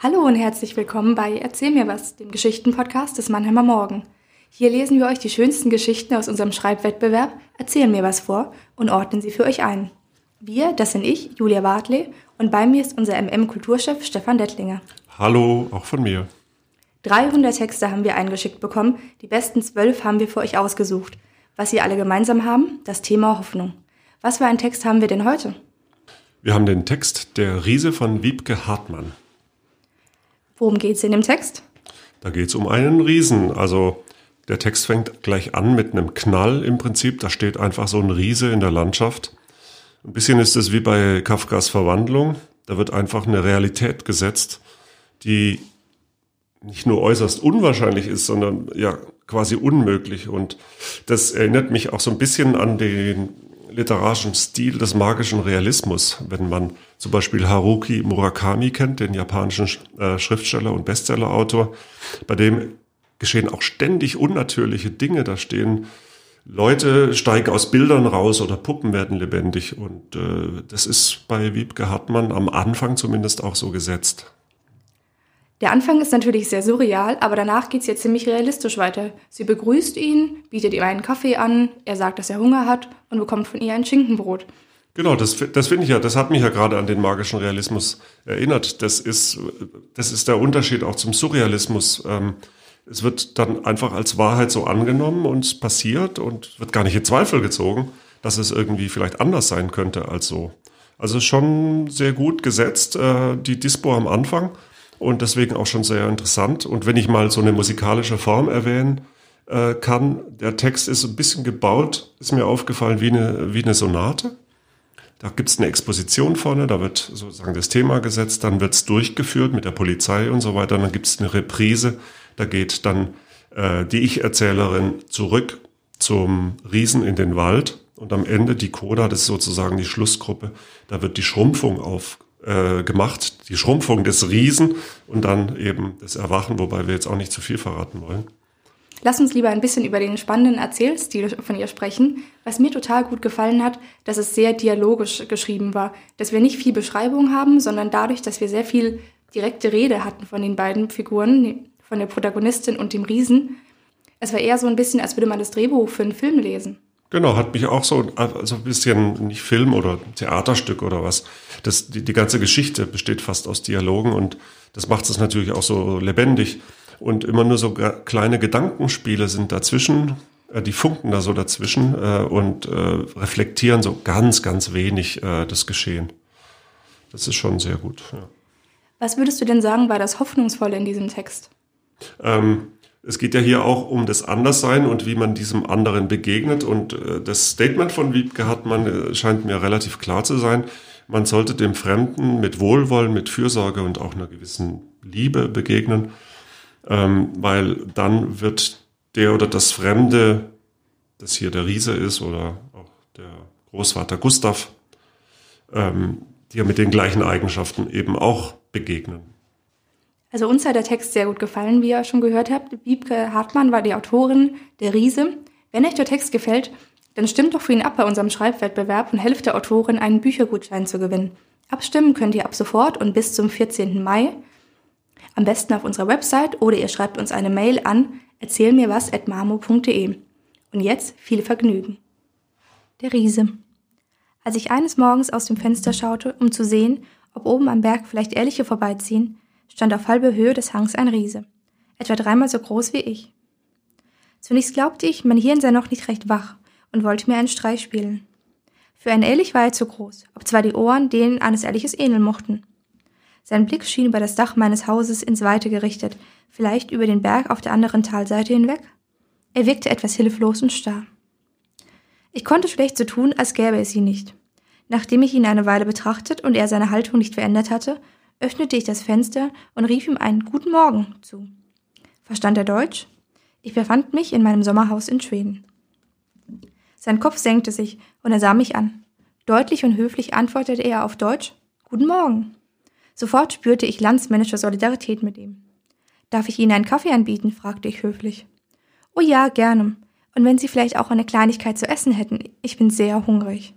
Hallo und herzlich willkommen bei Erzähl mir was, dem Geschichtenpodcast des Mannheimer Morgen. Hier lesen wir euch die schönsten Geschichten aus unserem Schreibwettbewerb Erzähl mir was vor und ordnen sie für euch ein. Wir, das sind ich, Julia Bartley, und bei mir ist unser MM-Kulturchef Stefan Dettlinger. Hallo, auch von mir. 300 Texte haben wir eingeschickt bekommen, die besten zwölf haben wir für euch ausgesucht. Was sie alle gemeinsam haben, das Thema Hoffnung. Was für einen Text haben wir denn heute? Wir haben den Text Der Riese von Wiebke Hartmann. Worum geht es in dem Text? Da geht es um einen Riesen. Also der Text fängt gleich an mit einem Knall im Prinzip. Da steht einfach so ein Riese in der Landschaft. Ein bisschen ist es wie bei Kafkas Verwandlung. Da wird einfach eine Realität gesetzt, die nicht nur äußerst unwahrscheinlich ist, sondern ja quasi unmöglich. Und das erinnert mich auch so ein bisschen an den literarischen Stil des magischen Realismus, wenn man zum Beispiel Haruki Murakami kennt, den japanischen äh, Schriftsteller und Bestsellerautor, bei dem geschehen auch ständig unnatürliche Dinge. Da stehen Leute, steigen aus Bildern raus oder Puppen werden lebendig. Und äh, das ist bei Wiebke Hartmann am Anfang zumindest auch so gesetzt. Der Anfang ist natürlich sehr surreal, aber danach geht es jetzt ziemlich realistisch weiter. Sie begrüßt ihn, bietet ihm einen Kaffee an, er sagt, dass er Hunger hat und bekommt von ihr ein Schinkenbrot. Genau, das, das finde ich ja, das hat mich ja gerade an den magischen Realismus erinnert. Das ist, das ist der Unterschied auch zum Surrealismus. Ähm, es wird dann einfach als Wahrheit so angenommen und passiert und wird gar nicht in Zweifel gezogen, dass es irgendwie vielleicht anders sein könnte als so. Also schon sehr gut gesetzt, äh, die Dispo am Anfang und deswegen auch schon sehr interessant. Und wenn ich mal so eine musikalische Form erwähnen äh, kann, der Text ist ein bisschen gebaut, ist mir aufgefallen, wie eine, wie eine Sonate. Da gibt es eine Exposition vorne, da wird sozusagen das Thema gesetzt, dann wird es durchgeführt mit der Polizei und so weiter, dann gibt es eine Reprise, da geht dann äh, die Ich-Erzählerin zurück zum Riesen in den Wald und am Ende die Coda, das ist sozusagen die Schlussgruppe, da wird die Schrumpfung auf, äh, gemacht, die Schrumpfung des Riesen und dann eben das Erwachen, wobei wir jetzt auch nicht zu viel verraten wollen. Lass uns lieber ein bisschen über den spannenden Erzählstil von ihr sprechen. Was mir total gut gefallen hat, dass es sehr dialogisch geschrieben war, dass wir nicht viel Beschreibung haben, sondern dadurch, dass wir sehr viel direkte Rede hatten von den beiden Figuren, von der Protagonistin und dem Riesen. Es war eher so ein bisschen, als würde man das Drehbuch für einen Film lesen. Genau, hat mich auch so also ein bisschen nicht Film oder Theaterstück oder was. Das, die, die ganze Geschichte besteht fast aus Dialogen und das macht es natürlich auch so lebendig. Und immer nur so kleine Gedankenspiele sind dazwischen, äh, die funken da so dazwischen äh, und äh, reflektieren so ganz, ganz wenig äh, das Geschehen. Das ist schon sehr gut. Ja. Was würdest du denn sagen, war das Hoffnungsvolle in diesem Text? Ähm, es geht ja hier auch um das Anderssein und wie man diesem anderen begegnet. Und äh, das Statement von Wiebke Hartmann äh, scheint mir relativ klar zu sein. Man sollte dem Fremden mit Wohlwollen, mit Fürsorge und auch einer gewissen Liebe begegnen, ähm, weil dann wird der oder das Fremde, das hier der Riese ist oder auch der Großvater Gustav, ähm, dir mit den gleichen Eigenschaften eben auch begegnen. Also uns hat der Text sehr gut gefallen, wie ihr schon gehört habt. Wiebke Hartmann war die Autorin der Riese. Wenn euch der Text gefällt, dann stimmt doch für ihn ab bei unserem Schreibwettbewerb und helft der Autorin, einen Büchergutschein zu gewinnen. Abstimmen könnt ihr ab sofort und bis zum 14. Mai. Am besten auf unserer Website oder ihr schreibt uns eine Mail an erzählmirwas.marmo.de. Und jetzt viel Vergnügen. Der Riese. Als ich eines Morgens aus dem Fenster schaute, um zu sehen, ob oben am Berg vielleicht Ehrliche vorbeiziehen, stand auf halbe Höhe des Hangs ein Riese, etwa dreimal so groß wie ich. Zunächst glaubte ich, mein Hirn sei noch nicht recht wach und wollte mir einen Streich spielen. Für ein Ehrlich war er zu groß, ob zwar die Ohren denen eines Ehrliches ähneln mochten. Sein Blick schien über das Dach meines Hauses ins Weite gerichtet, vielleicht über den Berg auf der anderen Talseite hinweg. Er wirkte etwas hilflos und starr. Ich konnte schlecht so tun, als gäbe es ihn nicht. Nachdem ich ihn eine Weile betrachtet und er seine Haltung nicht verändert hatte, öffnete ich das Fenster und rief ihm einen Guten Morgen zu. Verstand er Deutsch? Ich befand mich in meinem Sommerhaus in Schweden. Sein Kopf senkte sich und er sah mich an. Deutlich und höflich antwortete er auf Deutsch Guten Morgen. Sofort spürte ich landsmännische Solidarität mit ihm. Darf ich Ihnen einen Kaffee anbieten? fragte ich höflich. Oh ja, gerne. Und wenn Sie vielleicht auch eine Kleinigkeit zu essen hätten, ich bin sehr hungrig.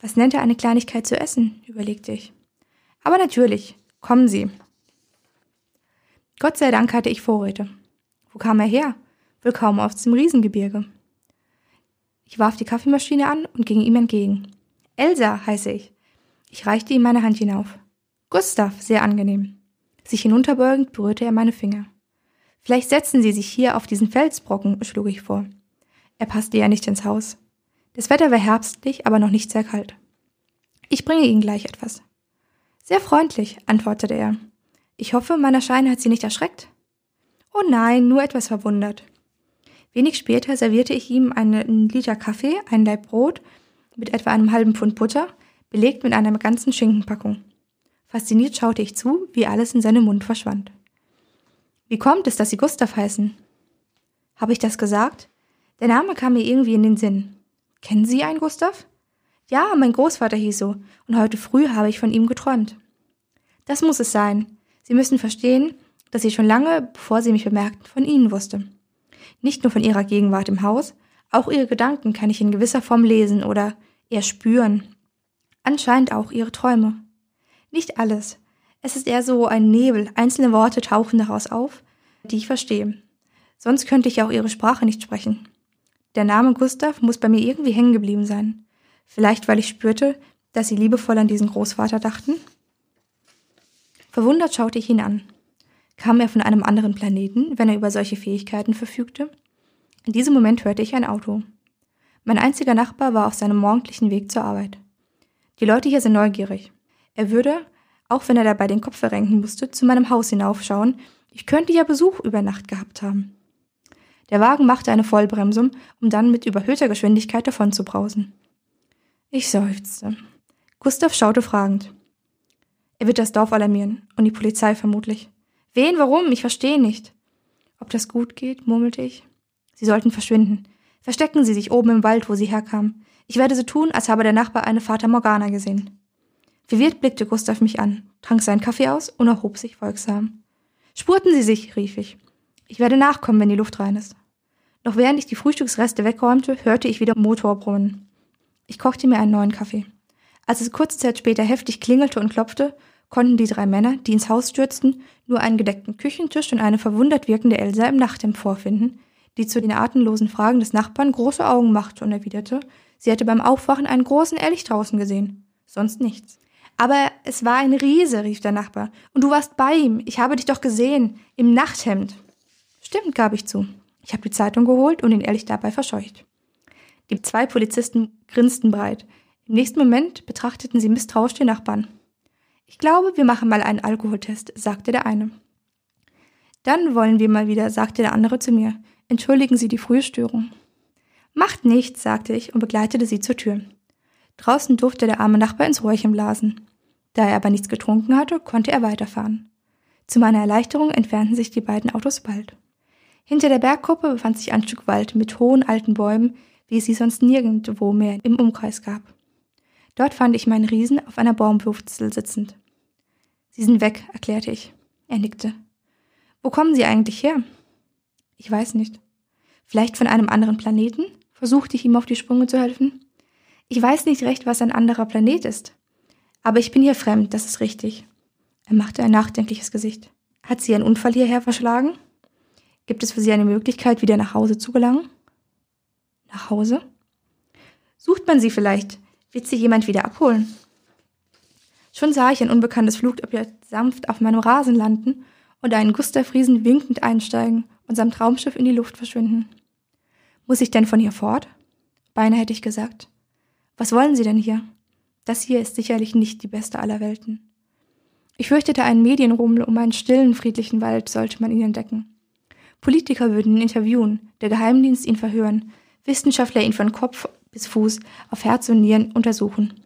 Was nennt er eine Kleinigkeit zu essen? überlegte ich. Aber natürlich, kommen Sie. Gott sei Dank hatte ich Vorräte. Wo kam er her? Wohl kaum aus dem Riesengebirge. Ich warf die Kaffeemaschine an und ging ihm entgegen. Elsa heiße ich. Ich reichte ihm meine Hand hinauf. Gustav, sehr angenehm. Sich hinunterbeugend berührte er meine Finger. Vielleicht setzen Sie sich hier auf diesen Felsbrocken, schlug ich vor. Er passte ja nicht ins Haus. Das Wetter war herbstlich, aber noch nicht sehr kalt. Ich bringe Ihnen gleich etwas. Sehr freundlich, antwortete er. Ich hoffe, mein Erscheinen hat Sie nicht erschreckt. Oh nein, nur etwas verwundert. Wenig später servierte ich ihm einen Liter Kaffee, ein Laib Brot mit etwa einem halben Pfund Butter, belegt mit einer ganzen Schinkenpackung. Fasziniert schaute ich zu, wie alles in seinem Mund verschwand. Wie kommt es, dass Sie Gustav heißen? Habe ich das gesagt? Der Name kam mir irgendwie in den Sinn. Kennen Sie einen Gustav? Ja, mein Großvater hieß so, und heute früh habe ich von ihm geträumt. Das muss es sein. Sie müssen verstehen, dass ich schon lange, bevor Sie mich bemerkten, von Ihnen wusste. Nicht nur von Ihrer Gegenwart im Haus, auch Ihre Gedanken kann ich in gewisser Form lesen oder eher spüren. Anscheinend auch Ihre Träume. Nicht alles. Es ist eher so ein Nebel, einzelne Worte tauchen daraus auf, die ich verstehe. Sonst könnte ich auch Ihre Sprache nicht sprechen. Der Name Gustav muss bei mir irgendwie hängen geblieben sein. Vielleicht, weil ich spürte, dass sie liebevoll an diesen Großvater dachten? Verwundert schaute ich ihn an. Kam er von einem anderen Planeten, wenn er über solche Fähigkeiten verfügte? In diesem Moment hörte ich ein Auto. Mein einziger Nachbar war auf seinem morgendlichen Weg zur Arbeit. Die Leute hier sind neugierig. Er würde, auch wenn er dabei den Kopf verrenken musste, zu meinem Haus hinaufschauen. Ich könnte ja Besuch über Nacht gehabt haben. Der Wagen machte eine Vollbremsung, um dann mit überhöhter Geschwindigkeit davonzubrausen. Ich seufzte. Gustav schaute fragend. Er wird das Dorf alarmieren und die Polizei vermutlich. Wen, warum? Ich verstehe nicht. Ob das gut geht, murmelte ich. Sie sollten verschwinden. Verstecken Sie sich oben im Wald, wo Sie herkamen. Ich werde so tun, als habe der Nachbar eine Vater Morgana gesehen. Verwirrt blickte Gustav mich an, trank seinen Kaffee aus und erhob sich folgsam. Spurten Sie sich, rief ich. Ich werde nachkommen, wenn die Luft rein ist. Noch während ich die Frühstücksreste wegräumte, hörte ich wieder Motorbrummen. Ich kochte mir einen neuen Kaffee. Als es kurze Zeit später heftig klingelte und klopfte, konnten die drei Männer, die ins Haus stürzten, nur einen gedeckten Küchentisch und eine verwundert wirkende Elsa im Nachthemd vorfinden, die zu den atemlosen Fragen des Nachbarn große Augen machte und erwiderte, sie hätte beim Aufwachen einen großen Elch draußen gesehen. Sonst nichts. Aber es war ein Riese, rief der Nachbar. Und du warst bei ihm. Ich habe dich doch gesehen. Im Nachthemd. Stimmt, gab ich zu. Ich habe die Zeitung geholt und den Elch dabei verscheucht. Die zwei Polizisten grinsten breit. Im nächsten Moment betrachteten sie misstrauisch den Nachbarn. Ich glaube, wir machen mal einen Alkoholtest, sagte der eine. Dann wollen wir mal wieder, sagte der andere zu mir. Entschuldigen Sie die frühe Störung. Macht nichts, sagte ich und begleitete sie zur Tür. Draußen durfte der arme Nachbar ins Räuchchen blasen. Da er aber nichts getrunken hatte, konnte er weiterfahren. Zu meiner Erleichterung entfernten sich die beiden Autos bald. Hinter der Bergkuppe befand sich ein Stück Wald mit hohen alten Bäumen, wie es sie sonst nirgendwo mehr im Umkreis gab. Dort fand ich meinen Riesen auf einer Baumwurzel sitzend. Sie sind weg, erklärte ich. Er nickte. Wo kommen Sie eigentlich her? Ich weiß nicht. Vielleicht von einem anderen Planeten? versuchte ich ihm auf die Sprünge zu helfen. Ich weiß nicht recht, was ein anderer Planet ist. Aber ich bin hier fremd, das ist richtig. Er machte ein nachdenkliches Gesicht. Hat sie einen Unfall hierher verschlagen? Gibt es für sie eine Möglichkeit, wieder nach Hause zu gelangen? Nach Hause? Sucht man sie vielleicht? Wird sie jemand wieder abholen? Schon sah ich ein unbekanntes Flugobjekt sanft auf meinem Rasen landen und einen Gustav Riesen winkend einsteigen und seinem Traumschiff in die Luft verschwinden. Muss ich denn von hier fort? Beinahe hätte ich gesagt. Was wollen Sie denn hier? Das hier ist sicherlich nicht die beste aller Welten. Ich fürchtete einen Medienrummel um einen stillen, friedlichen Wald, sollte man ihn entdecken. Politiker würden ihn interviewen, der Geheimdienst ihn verhören, Wissenschaftler ihn von Kopf bis Fuß auf Herz und Nieren untersuchen.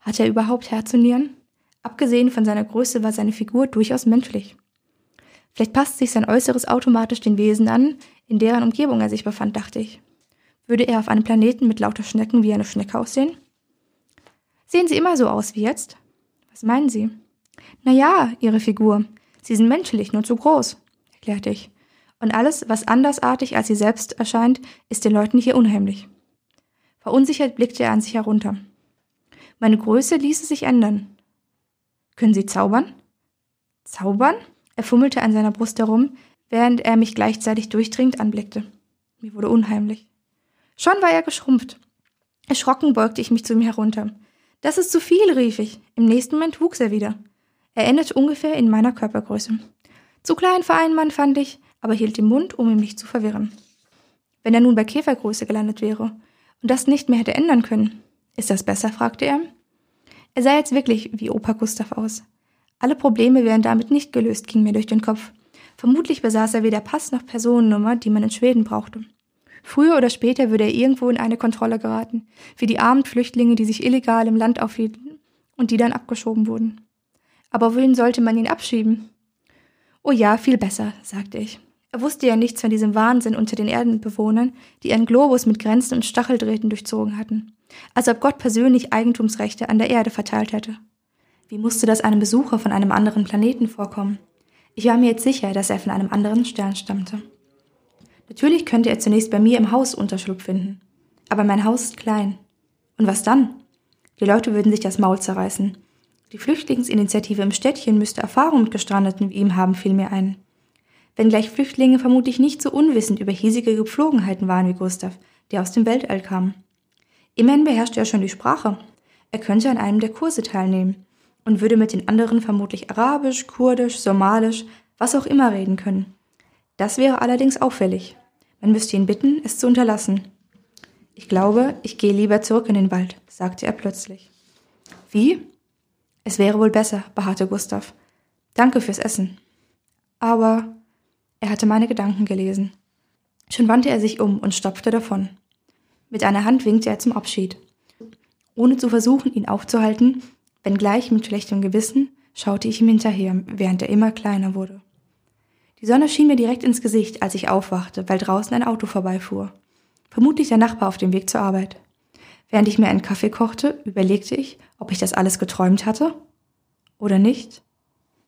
Hat er überhaupt Herz und Nieren? Abgesehen von seiner Größe war seine Figur durchaus menschlich. Vielleicht passt sich sein Äußeres automatisch den Wesen an, in deren Umgebung er sich befand, dachte ich. Würde er auf einem Planeten mit lauter Schnecken wie eine Schnecke aussehen? Sehen Sie immer so aus wie jetzt? Was meinen Sie? Na ja, Ihre Figur. Sie sind menschlich, nur zu groß, erklärte ich. Und alles, was andersartig als Sie selbst erscheint, ist den Leuten hier unheimlich. Verunsichert blickte er an sich herunter. Meine Größe ließe sich ändern. Können Sie zaubern? Zaubern? Er fummelte an seiner Brust herum, während er mich gleichzeitig durchdringend anblickte. Mir wurde unheimlich. Schon war er geschrumpft. Erschrocken beugte ich mich zu ihm herunter. Das ist zu viel, rief ich. Im nächsten Moment wuchs er wieder. Er endete ungefähr in meiner Körpergröße. Zu klein für einen Mann, fand ich, aber hielt den Mund, um ihn nicht zu verwirren. Wenn er nun bei Käfergröße gelandet wäre und das nicht mehr hätte ändern können. Ist das besser? fragte er. Er sah jetzt wirklich wie Opa Gustav aus. Alle Probleme wären damit nicht gelöst, ging mir durch den Kopf. Vermutlich besaß er weder Pass noch Personennummer, die man in Schweden brauchte. Früher oder später würde er irgendwo in eine Kontrolle geraten, wie die armen Flüchtlinge, die sich illegal im Land aufhielten und die dann abgeschoben wurden. Aber wohin sollte man ihn abschieben? Oh ja, viel besser, sagte ich. Er wusste ja nichts von diesem Wahnsinn unter den Erdenbewohnern, die ihren Globus mit Grenzen und Stacheldrähten durchzogen hatten. Als ob Gott persönlich Eigentumsrechte an der Erde verteilt hätte. Wie musste das einem Besucher von einem anderen Planeten vorkommen? Ich war mir jetzt sicher, dass er von einem anderen Stern stammte. Natürlich könnte er zunächst bei mir im Haus Unterschlupf finden. Aber mein Haus ist klein. Und was dann? Die Leute würden sich das Maul zerreißen. Die Flüchtlingsinitiative im Städtchen müsste Erfahrung mit Gestrandeten wie ihm haben, fiel mir ein. Wenngleich Flüchtlinge vermutlich nicht so unwissend über hiesige Gepflogenheiten waren wie Gustav, der aus dem Weltall kam. Immerhin beherrschte er schon die Sprache. Er könnte an einem der Kurse teilnehmen und würde mit den anderen vermutlich Arabisch, Kurdisch, Somalisch, was auch immer reden können. Das wäre allerdings auffällig. Man müsste ihn bitten, es zu unterlassen. Ich glaube, ich gehe lieber zurück in den Wald, sagte er plötzlich. Wie? Es wäre wohl besser, beharrte Gustav. Danke fürs Essen. Aber er hatte meine Gedanken gelesen. Schon wandte er sich um und stopfte davon. Mit einer Hand winkte er zum Abschied. Ohne zu versuchen, ihn aufzuhalten, Wenngleich mit schlechtem Gewissen schaute ich ihm hinterher, während er immer kleiner wurde. Die Sonne schien mir direkt ins Gesicht, als ich aufwachte, weil draußen ein Auto vorbeifuhr. Vermutlich der Nachbar auf dem Weg zur Arbeit. Während ich mir einen Kaffee kochte, überlegte ich, ob ich das alles geträumt hatte oder nicht.